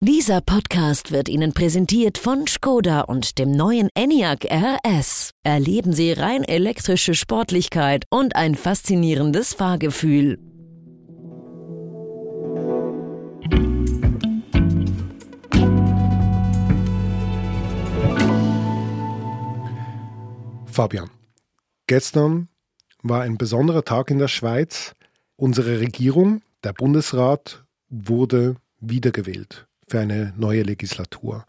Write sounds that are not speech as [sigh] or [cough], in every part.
Dieser Podcast wird Ihnen präsentiert von Skoda und dem neuen Enyaq RS. Erleben Sie rein elektrische Sportlichkeit und ein faszinierendes Fahrgefühl. Fabian, gestern war ein besonderer Tag in der Schweiz. Unsere Regierung, der Bundesrat, wurde wiedergewählt für eine neue Legislatur.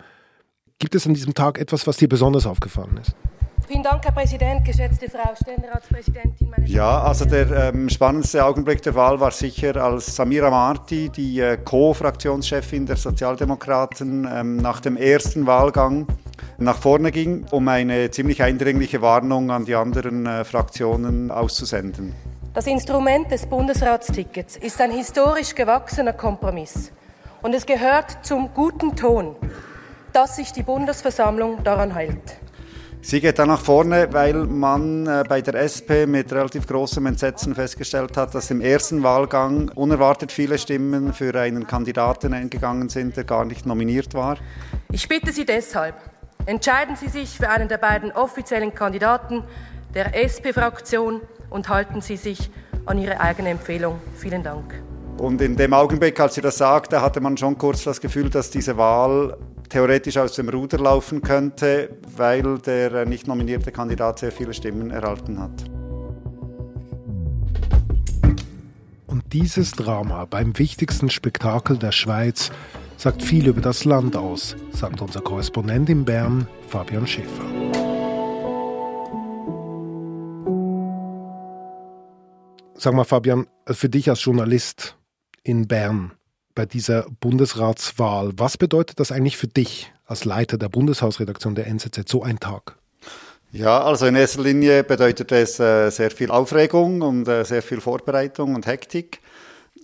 Gibt es an diesem Tag etwas, was dir besonders aufgefallen ist? Vielen Dank, Herr Präsident, geschätzte Frau Ständeratspräsidentin. Meine ja, also der ähm, spannendste Augenblick der Wahl war sicher, als Samira Marti, die äh, Co-Fraktionschefin der Sozialdemokraten, ähm, nach dem ersten Wahlgang nach vorne ging, um eine ziemlich eindringliche Warnung an die anderen äh, Fraktionen auszusenden. Das Instrument des Bundesratstickets ist ein historisch gewachsener Kompromiss. Und es gehört zum guten Ton, dass sich die Bundesversammlung daran hält. Sie geht dann nach vorne, weil man äh, bei der SP mit relativ großem Entsetzen festgestellt hat, dass im ersten Wahlgang unerwartet viele Stimmen für einen Kandidaten eingegangen sind, der gar nicht nominiert war. Ich bitte Sie deshalb, entscheiden Sie sich für einen der beiden offiziellen Kandidaten der SP-Fraktion und halten Sie sich an Ihre eigene Empfehlung. Vielen Dank. Und in dem Augenblick, als sie das sagte, hatte man schon kurz das Gefühl, dass diese Wahl theoretisch aus dem Ruder laufen könnte, weil der nicht nominierte Kandidat sehr viele Stimmen erhalten hat. Und dieses Drama beim wichtigsten Spektakel der Schweiz sagt viel über das Land aus, sagt unser Korrespondent in Bern, Fabian Schäfer. Sag mal, Fabian, für dich als Journalist, in Bern bei dieser Bundesratswahl. Was bedeutet das eigentlich für dich als Leiter der Bundeshausredaktion der NZZ, so ein Tag? Ja, also in erster Linie bedeutet es äh, sehr viel Aufregung und äh, sehr viel Vorbereitung und Hektik.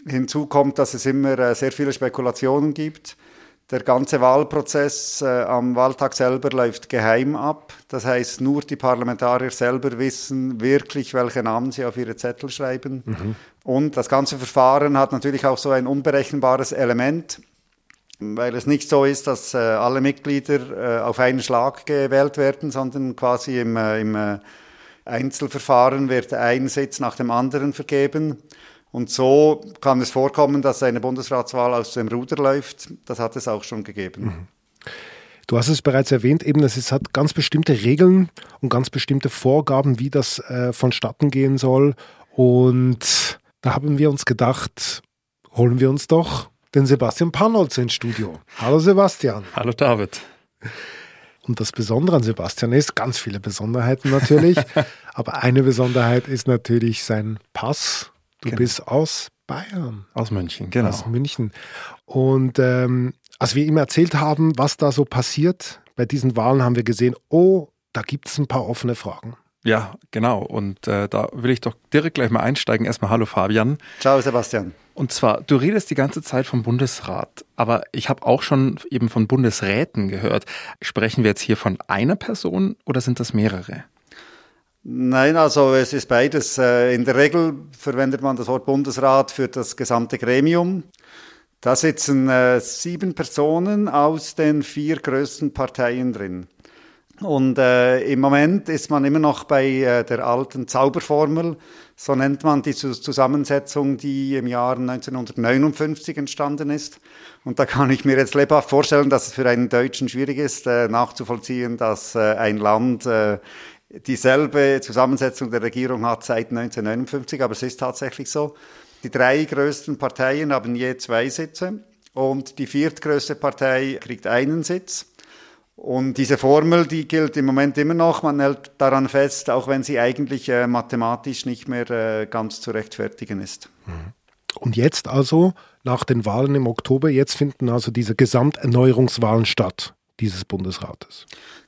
Hinzu kommt, dass es immer äh, sehr viele Spekulationen gibt. Der ganze Wahlprozess äh, am Wahltag selber läuft geheim ab. Das heißt, nur die Parlamentarier selber wissen wirklich, welche Namen sie auf ihre Zettel schreiben. Mhm. Und das ganze Verfahren hat natürlich auch so ein unberechenbares Element, weil es nicht so ist, dass äh, alle Mitglieder äh, auf einen Schlag gewählt werden, sondern quasi im, äh, im äh, Einzelverfahren wird ein Sitz nach dem anderen vergeben. Und so kann es vorkommen, dass eine Bundesratswahl aus dem Ruder läuft. Das hat es auch schon gegeben. Mhm. Du hast es bereits erwähnt, eben, es hat ganz bestimmte Regeln und ganz bestimmte Vorgaben, wie das äh, vonstatten gehen soll. Und da haben wir uns gedacht, holen wir uns doch den Sebastian Panholz ins Studio. Hallo Sebastian. Hallo David. Und das Besondere an Sebastian ist, ganz viele Besonderheiten natürlich, [laughs] aber eine Besonderheit ist natürlich sein Pass Du genau. bist aus Bayern. Aus München, genau. Aus München. Und ähm, als wir ihm erzählt haben, was da so passiert bei diesen Wahlen, haben wir gesehen, oh, da gibt es ein paar offene Fragen. Ja, genau. Und äh, da will ich doch direkt gleich mal einsteigen. Erstmal hallo Fabian. Ciao Sebastian. Und zwar, du redest die ganze Zeit vom Bundesrat, aber ich habe auch schon eben von Bundesräten gehört. Sprechen wir jetzt hier von einer Person oder sind das mehrere? Nein, also es ist beides. Äh, in der Regel verwendet man das Wort Bundesrat für das gesamte Gremium. Da sitzen äh, sieben Personen aus den vier größten Parteien drin. Und äh, im Moment ist man immer noch bei äh, der alten Zauberformel, so nennt man die Zusammensetzung, die im Jahr 1959 entstanden ist. Und da kann ich mir jetzt lebhaft vorstellen, dass es für einen Deutschen schwierig ist, äh, nachzuvollziehen, dass äh, ein Land äh, dieselbe Zusammensetzung der Regierung hat seit 1959, aber es ist tatsächlich so. Die drei größten Parteien haben je zwei Sitze und die viertgrößte Partei kriegt einen Sitz. Und diese Formel, die gilt im Moment immer noch. Man hält daran fest, auch wenn sie eigentlich äh, mathematisch nicht mehr äh, ganz zu rechtfertigen ist. Mhm. Und jetzt also, nach den Wahlen im Oktober, jetzt finden also diese Gesamterneuerungswahlen statt, dieses Bundesrates.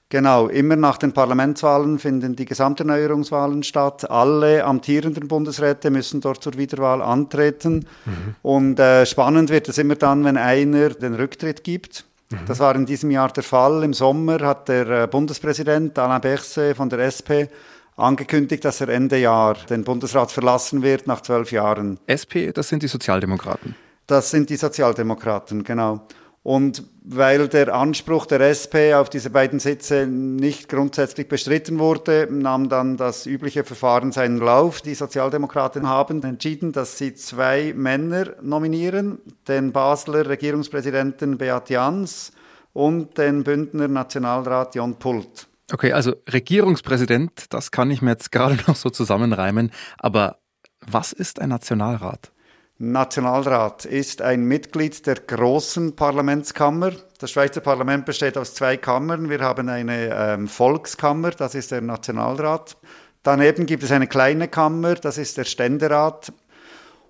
Genau, immer nach den Parlamentswahlen finden die Gesamterneuerungswahlen statt. Alle amtierenden Bundesräte müssen dort zur Wiederwahl antreten. Mhm. Und äh, spannend wird es immer dann, wenn einer den Rücktritt gibt. Mhm. Das war in diesem Jahr der Fall. Im Sommer hat der äh, Bundespräsident Alain Berset von der SP angekündigt, dass er Ende Jahr den Bundesrat verlassen wird nach zwölf Jahren. SP, das sind die Sozialdemokraten. Das sind die Sozialdemokraten, genau. Und weil der Anspruch der SP auf diese beiden Sitze nicht grundsätzlich bestritten wurde, nahm dann das übliche Verfahren seinen Lauf. Die Sozialdemokraten haben entschieden, dass sie zwei Männer nominieren, den Basler Regierungspräsidenten Beat Jans und den Bündner Nationalrat Jon Pult. Okay, also Regierungspräsident, das kann ich mir jetzt gerade [laughs] noch so zusammenreimen, aber was ist ein Nationalrat? Nationalrat ist ein Mitglied der großen Parlamentskammer. Das Schweizer Parlament besteht aus zwei Kammern. Wir haben eine ähm, Volkskammer, das ist der Nationalrat. Daneben gibt es eine kleine Kammer, das ist der Ständerat.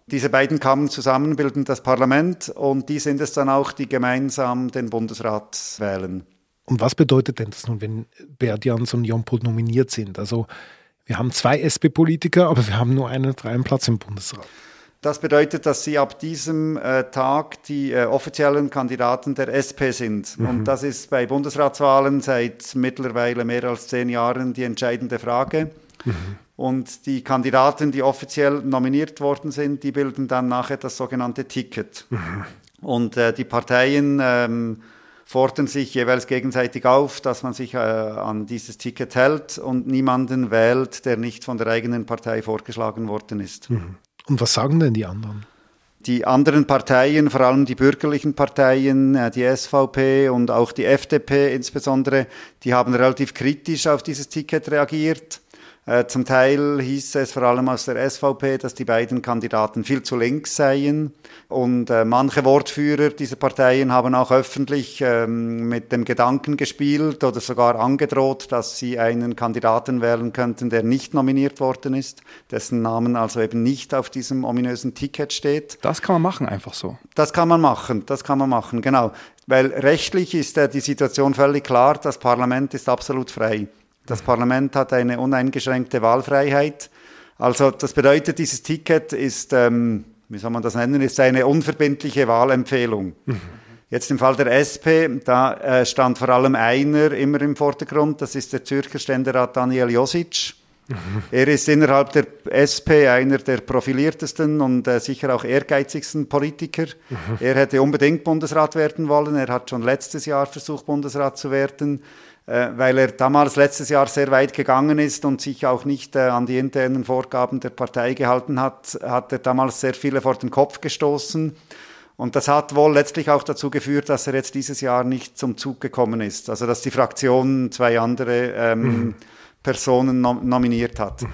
Diese beiden Kammern zusammen bilden das Parlament und die sind es dann auch, die gemeinsam den Bundesrat wählen. Und was bedeutet denn das nun, wenn Bert Jans und Jon Pult nominiert sind? Also wir haben zwei SP-Politiker, aber wir haben nur einen freien Platz im Bundesrat. Das bedeutet, dass sie ab diesem äh, Tag die äh, offiziellen Kandidaten der SP sind. Mhm. Und das ist bei Bundesratswahlen seit mittlerweile mehr als zehn Jahren die entscheidende Frage. Mhm. Und die Kandidaten, die offiziell nominiert worden sind, die bilden dann nachher das sogenannte Ticket. Mhm. Und äh, die Parteien ähm, fordern sich jeweils gegenseitig auf, dass man sich äh, an dieses Ticket hält und niemanden wählt, der nicht von der eigenen Partei vorgeschlagen worden ist. Mhm. Und was sagen denn die anderen? Die anderen Parteien, vor allem die bürgerlichen Parteien, äh, die SVP und auch die FDP insbesondere, die haben relativ kritisch auf dieses Ticket reagiert. Äh, zum Teil hieß es vor allem aus der SVP, dass die beiden Kandidaten viel zu links seien. Und äh, manche Wortführer dieser Parteien haben auch öffentlich ähm, mit dem Gedanken gespielt oder sogar angedroht, dass sie einen Kandidaten wählen könnten, der nicht nominiert worden ist, dessen Namen also eben nicht auf diesem ominösen Ticket steht. Das kann man machen, einfach so. Das kann man machen, das kann man machen, genau. Weil rechtlich ist äh, die Situation völlig klar, das Parlament ist absolut frei. Das Parlament hat eine uneingeschränkte Wahlfreiheit. Also das bedeutet, dieses Ticket ist, ähm, wie soll man das nennen, ist eine unverbindliche Wahlempfehlung. Mhm. Jetzt im Fall der SP, da äh, stand vor allem einer immer im Vordergrund, das ist der Zürcher Ständerat Daniel Josic. Mhm. Er ist innerhalb der SP einer der profiliertesten und äh, sicher auch ehrgeizigsten Politiker. Mhm. Er hätte unbedingt Bundesrat werden wollen. Er hat schon letztes Jahr versucht, Bundesrat zu werden. Äh, weil er damals letztes Jahr sehr weit gegangen ist und sich auch nicht äh, an die internen Vorgaben der Partei gehalten hat, hat er damals sehr viele vor den Kopf gestoßen. Und das hat wohl letztlich auch dazu geführt, dass er jetzt dieses Jahr nicht zum Zug gekommen ist. Also dass die Fraktion zwei andere ähm, mhm. Personen nom nominiert hat.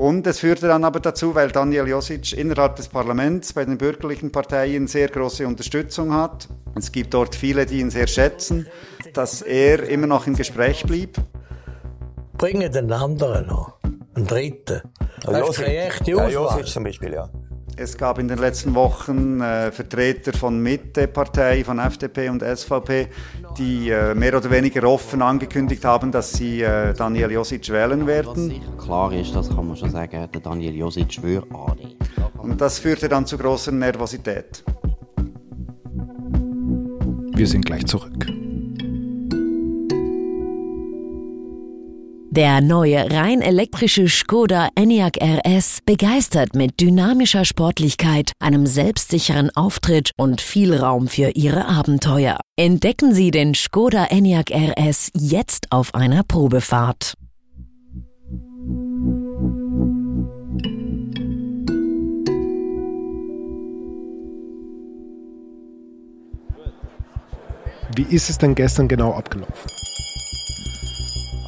Und es führte dann aber dazu, weil Daniel Josic innerhalb des Parlaments bei den bürgerlichen Parteien sehr große Unterstützung hat. Es gibt dort viele, die ihn sehr schätzen, dass er immer noch im Gespräch blieb. Bringen den anderen noch, einen dritten. Das ist keine echte Auswahl. Ja, Josic zum Beispiel, ja. Es gab in den letzten Wochen äh, Vertreter von Mitte-Partei, von FDP und SVP, die äh, mehr oder weniger offen angekündigt haben, dass sie äh, Daniel Josic wählen werden. Klar ist, das kann man schon sagen, der Daniel Josic würde annehmen. Und das führte dann zu großer Nervosität. Wir sind gleich zurück. Der neue rein elektrische Skoda Enyaq RS begeistert mit dynamischer Sportlichkeit, einem selbstsicheren Auftritt und viel Raum für Ihre Abenteuer. Entdecken Sie den Skoda Enyaq RS jetzt auf einer Probefahrt. Wie ist es denn gestern genau abgelaufen?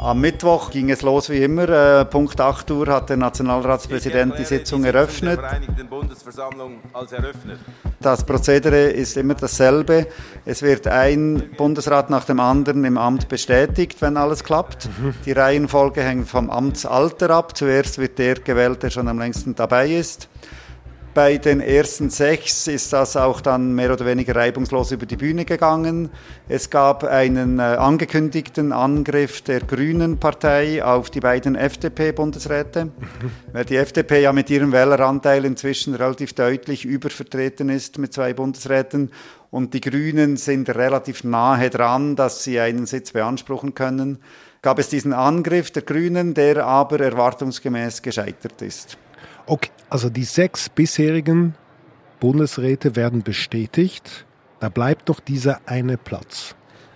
Am Mittwoch ging es los wie immer. Äh, Punkt 8 Uhr hat der Nationalratspräsident die Sitzung eröffnet. Das Prozedere ist immer dasselbe. Es wird ein Bundesrat nach dem anderen im Amt bestätigt, wenn alles klappt. Mhm. Die Reihenfolge hängt vom Amtsalter ab. Zuerst wird der gewählt, der schon am längsten dabei ist. Bei den ersten sechs ist das auch dann mehr oder weniger reibungslos über die Bühne gegangen. Es gab einen äh, angekündigten Angriff der Grünen Partei auf die beiden FDP-Bundesräte, mhm. weil die FDP ja mit ihrem Wähleranteil inzwischen relativ deutlich übervertreten ist mit zwei Bundesräten und die Grünen sind relativ nahe dran, dass sie einen Sitz beanspruchen können. Gab es diesen Angriff der Grünen, der aber erwartungsgemäß gescheitert ist. Okay, also die sechs bisherigen Bundesräte werden bestätigt. Da bleibt doch dieser eine Platz.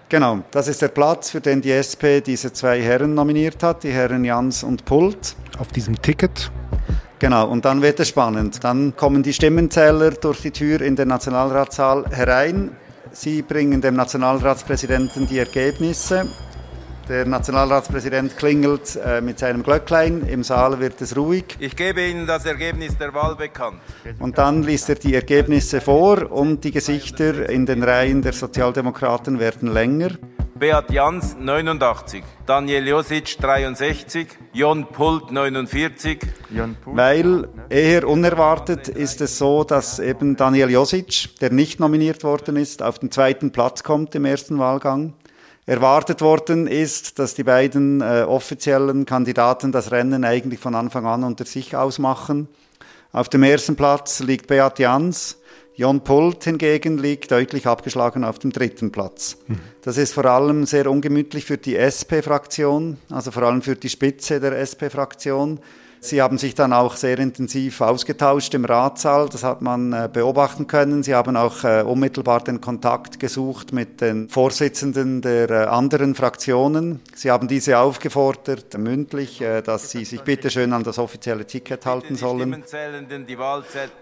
Genau, das ist der Platz, für den die SP diese zwei Herren nominiert hat, die Herren Jans und Pult. Auf diesem Ticket. Genau, und dann wird es spannend. Dann kommen die Stimmenzähler durch die Tür in den Nationalratssaal herein. Sie bringen dem Nationalratspräsidenten die Ergebnisse. Der Nationalratspräsident klingelt äh, mit seinem Glöcklein. Im Saal wird es ruhig. Ich gebe Ihnen das Ergebnis der Wahl bekannt. Und dann liest er die Ergebnisse vor und die Gesichter in den Reihen der Sozialdemokraten werden länger. Beat Jans 89, Daniel Josic 63, Jon Pult 49. Weil eher unerwartet ist es so, dass eben Daniel Josic, der nicht nominiert worden ist, auf den zweiten Platz kommt im ersten Wahlgang. Erwartet worden ist, dass die beiden äh, offiziellen Kandidaten das Rennen eigentlich von Anfang an unter sich ausmachen. Auf dem ersten Platz liegt Beat Jans. Jon Pult hingegen liegt deutlich abgeschlagen auf dem dritten Platz. Mhm. Das ist vor allem sehr ungemütlich für die SP-Fraktion, also vor allem für die Spitze der SP-Fraktion. Sie haben sich dann auch sehr intensiv ausgetauscht im Ratssaal, das hat man äh, beobachten können. Sie haben auch äh, unmittelbar den Kontakt gesucht mit den Vorsitzenden der äh, anderen Fraktionen. Sie haben diese aufgefordert, mündlich, dass sie sich bitte schön an das offizielle Ticket halten sollen.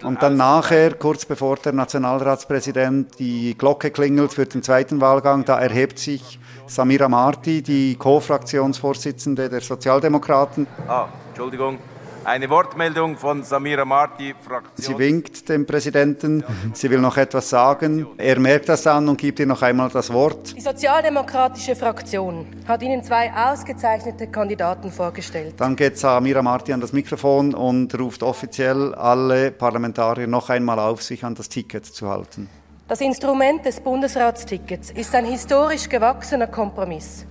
Und dann nachher, kurz bevor der Nationalratspräsident die Glocke klingelt für den zweiten Wahlgang, da erhebt sich Samira Marti, die Co-Fraktionsvorsitzende der Sozialdemokraten. Ah, Entschuldigung. Eine Wortmeldung von Samira Marti, Fraktion. Sie winkt dem Präsidenten, sie will noch etwas sagen. Er merkt das an und gibt ihr noch einmal das Wort. Die Sozialdemokratische Fraktion hat Ihnen zwei ausgezeichnete Kandidaten vorgestellt. Dann geht Samira Marti an das Mikrofon und ruft offiziell alle Parlamentarier noch einmal auf, sich an das Ticket zu halten. Das Instrument des Bundesratstickets ist ein historisch gewachsener Kompromiss.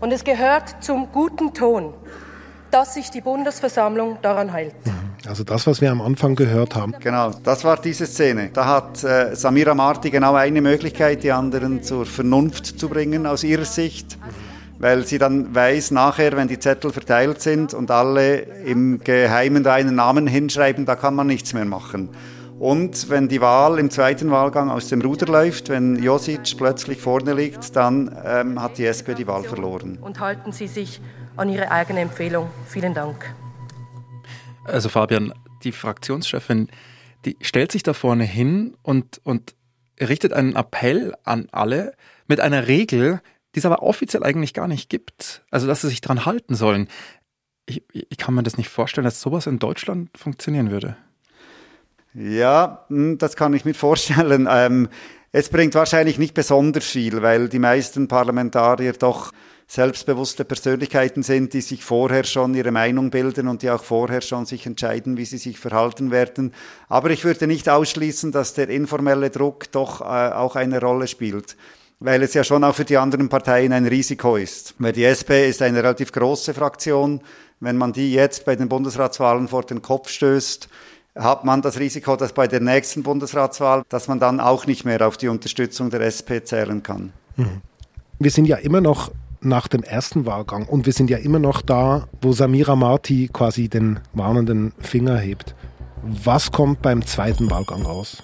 Und es gehört zum guten Ton, dass sich die Bundesversammlung daran hält. Also das, was wir am Anfang gehört haben. Genau, das war diese Szene. Da hat äh, Samira Marti genau eine Möglichkeit, die anderen zur Vernunft zu bringen aus ihrer Sicht. Weil sie dann weiß, nachher, wenn die Zettel verteilt sind und alle im Geheimen da einen Namen hinschreiben, da kann man nichts mehr machen. Und wenn die Wahl im zweiten Wahlgang aus dem Ruder läuft, wenn Josic plötzlich vorne liegt, dann ähm, hat die SP die Wahl verloren. Und halten Sie sich an Ihre eigene Empfehlung. Vielen Dank. Also Fabian, die Fraktionschefin, die stellt sich da vorne hin und, und richtet einen Appell an alle mit einer Regel, die es aber offiziell eigentlich gar nicht gibt. Also dass sie sich daran halten sollen. Ich, ich kann mir das nicht vorstellen, dass sowas in Deutschland funktionieren würde. Ja, hm, das kann ich mir [laughs] vorstellen. Ähm, es bringt wahrscheinlich nicht besonders viel, weil die meisten Parlamentarier doch selbstbewusste Persönlichkeiten sind, die sich vorher schon ihre Meinung bilden und die auch vorher schon sich entscheiden, wie sie sich verhalten werden. Aber ich würde nicht ausschließen, dass der informelle Druck doch äh, auch eine Rolle spielt weil es ja schon auch für die anderen Parteien ein Risiko ist. Weil die SP ist eine relativ große Fraktion. Wenn man die jetzt bei den Bundesratswahlen vor den Kopf stößt, hat man das Risiko, dass bei der nächsten Bundesratswahl, dass man dann auch nicht mehr auf die Unterstützung der SP zählen kann. Mhm. Wir sind ja immer noch nach dem ersten Wahlgang und wir sind ja immer noch da, wo Samira Marti quasi den warnenden Finger hebt. Was kommt beim zweiten Wahlgang raus?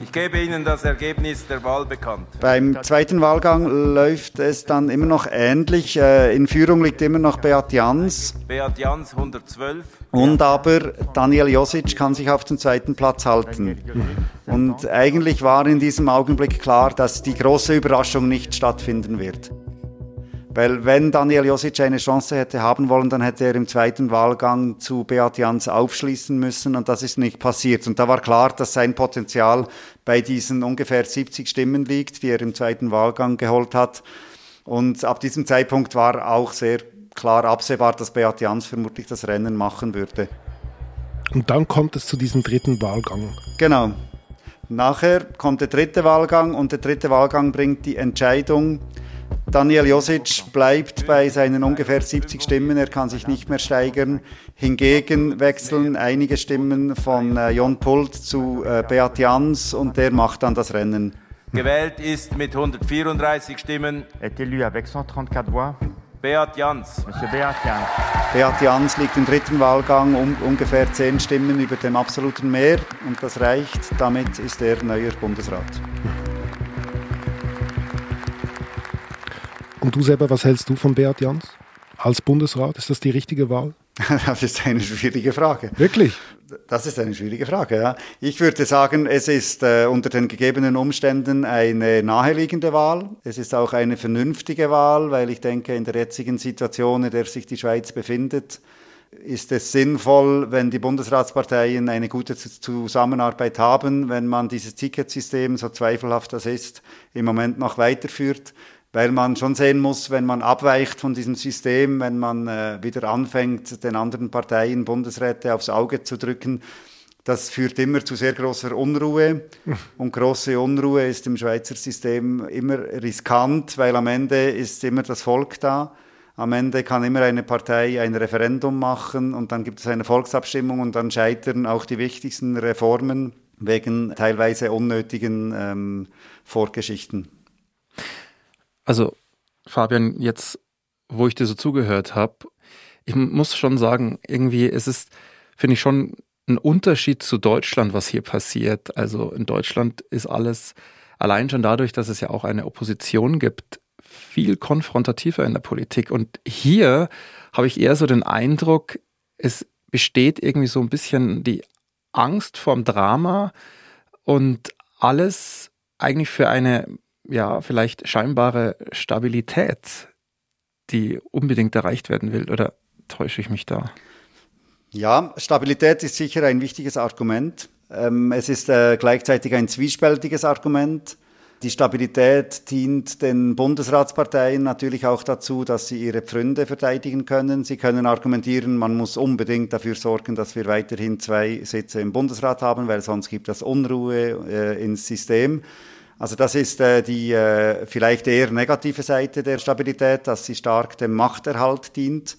Ich gebe Ihnen das Ergebnis der Wahl bekannt. Beim zweiten Wahlgang läuft es dann immer noch ähnlich. Äh, in Führung liegt immer noch Beat Jans. Beat Jans 112. Und aber Daniel Josic kann sich auf den zweiten Platz halten. Und eigentlich war in diesem Augenblick klar, dass die große Überraschung nicht stattfinden wird. Weil wenn Daniel Josic eine Chance hätte haben wollen, dann hätte er im zweiten Wahlgang zu Beat Jans aufschließen müssen und das ist nicht passiert. Und da war klar, dass sein Potenzial bei diesen ungefähr 70 Stimmen liegt, die er im zweiten Wahlgang geholt hat. Und ab diesem Zeitpunkt war auch sehr klar absehbar, dass Beat Jans vermutlich das Rennen machen würde. Und dann kommt es zu diesem dritten Wahlgang. Genau. Nachher kommt der dritte Wahlgang und der dritte Wahlgang bringt die Entscheidung, Daniel Josic bleibt bei seinen ungefähr 70 Stimmen, er kann sich nicht mehr steigern. Hingegen wechseln einige Stimmen von äh, Jon Pult zu äh, Beat Jans und der macht dann das Rennen. Gewählt ist mit 134 Stimmen. Est élu avec 134 voix. Beat Jans. Monsieur Beat Jans. Beat Jans liegt im dritten Wahlgang um ungefähr 10 Stimmen über dem absoluten Mehr und das reicht. Damit ist er neuer Bundesrat. Und du selber, was hältst du von Beat Jans als Bundesrat? Ist das die richtige Wahl? [laughs] Das ist eine schwierige Frage. Wirklich? Das ist eine schwierige Frage, ja. Ich würde sagen, es ist äh, unter den gegebenen Umständen eine naheliegende Wahl. Es ist auch eine vernünftige Wahl, weil ich denke, in der jetzigen Situation, in der sich die Schweiz befindet, ist es sinnvoll, wenn die Bundesratsparteien eine gute Zusammenarbeit haben, wenn man dieses Ticketsystem, so zweifelhaft das ist, im Moment noch weiterführt weil man schon sehen muss, wenn man abweicht von diesem System, wenn man äh, wieder anfängt, den anderen Parteien Bundesräte aufs Auge zu drücken, das führt immer zu sehr großer Unruhe. [laughs] Und große Unruhe ist im Schweizer System immer riskant, weil am Ende ist immer das Volk da. Am Ende kann immer eine Partei ein Referendum machen und dann gibt es eine Volksabstimmung und dann scheitern auch die wichtigsten Reformen wegen teilweise unnötigen ähm, Vorgeschichten. Also, Fabian, jetzt, wo ich dir so zugehört habe, ich muss schon sagen, irgendwie ist es, finde ich schon ein Unterschied zu Deutschland, was hier passiert. Also in Deutschland ist alles allein schon dadurch, dass es ja auch eine Opposition gibt, viel konfrontativer in der Politik. Und hier habe ich eher so den Eindruck, es besteht irgendwie so ein bisschen die Angst vorm Drama und alles eigentlich für eine ja, vielleicht scheinbare Stabilität, die unbedingt erreicht werden will? Oder täusche ich mich da? Ja, Stabilität ist sicher ein wichtiges Argument. Ähm, es ist äh, gleichzeitig ein zwiespältiges Argument. Die Stabilität dient den Bundesratsparteien natürlich auch dazu, dass sie ihre Pfründe verteidigen können. Sie können argumentieren, man muss unbedingt dafür sorgen, dass wir weiterhin zwei Sitze im Bundesrat haben, weil sonst gibt es Unruhe äh, ins System. Also das ist äh, die äh, vielleicht eher negative Seite der Stabilität, dass sie stark dem Machterhalt dient.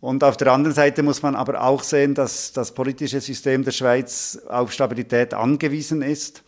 Und auf der anderen Seite muss man aber auch sehen, dass das politische System der Schweiz auf Stabilität angewiesen ist.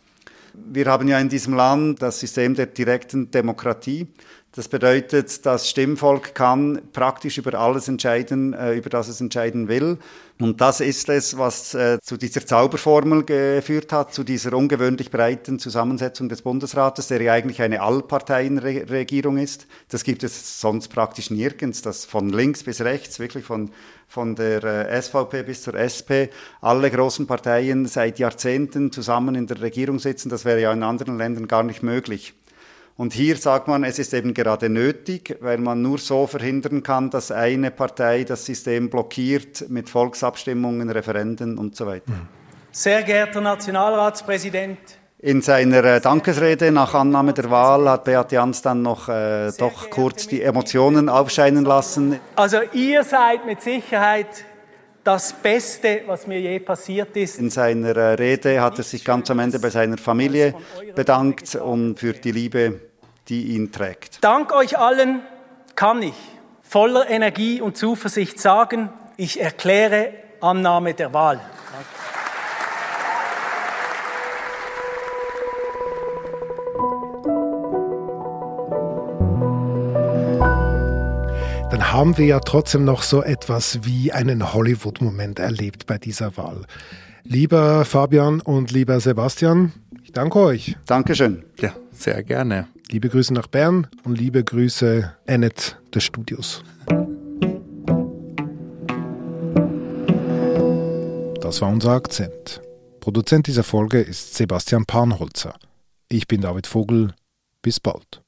Wir haben ja in diesem Land das System der direkten Demokratie. Das bedeutet, das Stimmvolk kann praktisch über alles entscheiden, äh, über das es entscheiden will. Und das ist es, was äh, zu dieser Zauberformel geführt hat, zu dieser ungewöhnlich breiten Zusammensetzung des Bundesrates, der ja eigentlich eine Allparteienregierung ist. Das gibt es sonst praktisch nirgends, dass von links bis rechts, wirklich von, von der äh, SVP bis zur SP, alle großen Parteien seit Jahrzehnten zusammen in der Regierung sitzen. Das wäre ja in anderen Ländern gar nicht möglich. Und hier sagt man, es ist eben gerade nötig, weil man nur so verhindern kann, dass eine Partei das System blockiert mit Volksabstimmungen, Referenden und so weiter. Sehr geehrter Nationalratspräsident, in seiner äh, Dankesrede nach Annahme der Wahl hat Beat Jans dann noch äh, doch kurz die Emotionen aufscheinen lassen. Also ihr seid mit Sicherheit das Beste, was mir je passiert ist. In seiner äh, Rede hat er sich ganz am Ende bei seiner Familie bedankt und für die Liebe, die ihn trägt. Dank euch allen kann ich voller Energie und Zuversicht sagen, ich erkläre Annahme der Wahl. dann haben wir ja trotzdem noch so etwas wie einen Hollywood-Moment erlebt bei dieser Wahl. Lieber Fabian und lieber Sebastian, ich danke euch. Dankeschön. Ja, sehr gerne. Liebe Grüße nach Bern und liebe Grüße Annette des Studios. Das war unser Akzent. Produzent dieser Folge ist Sebastian Panholzer. Ich bin David Vogel. Bis bald.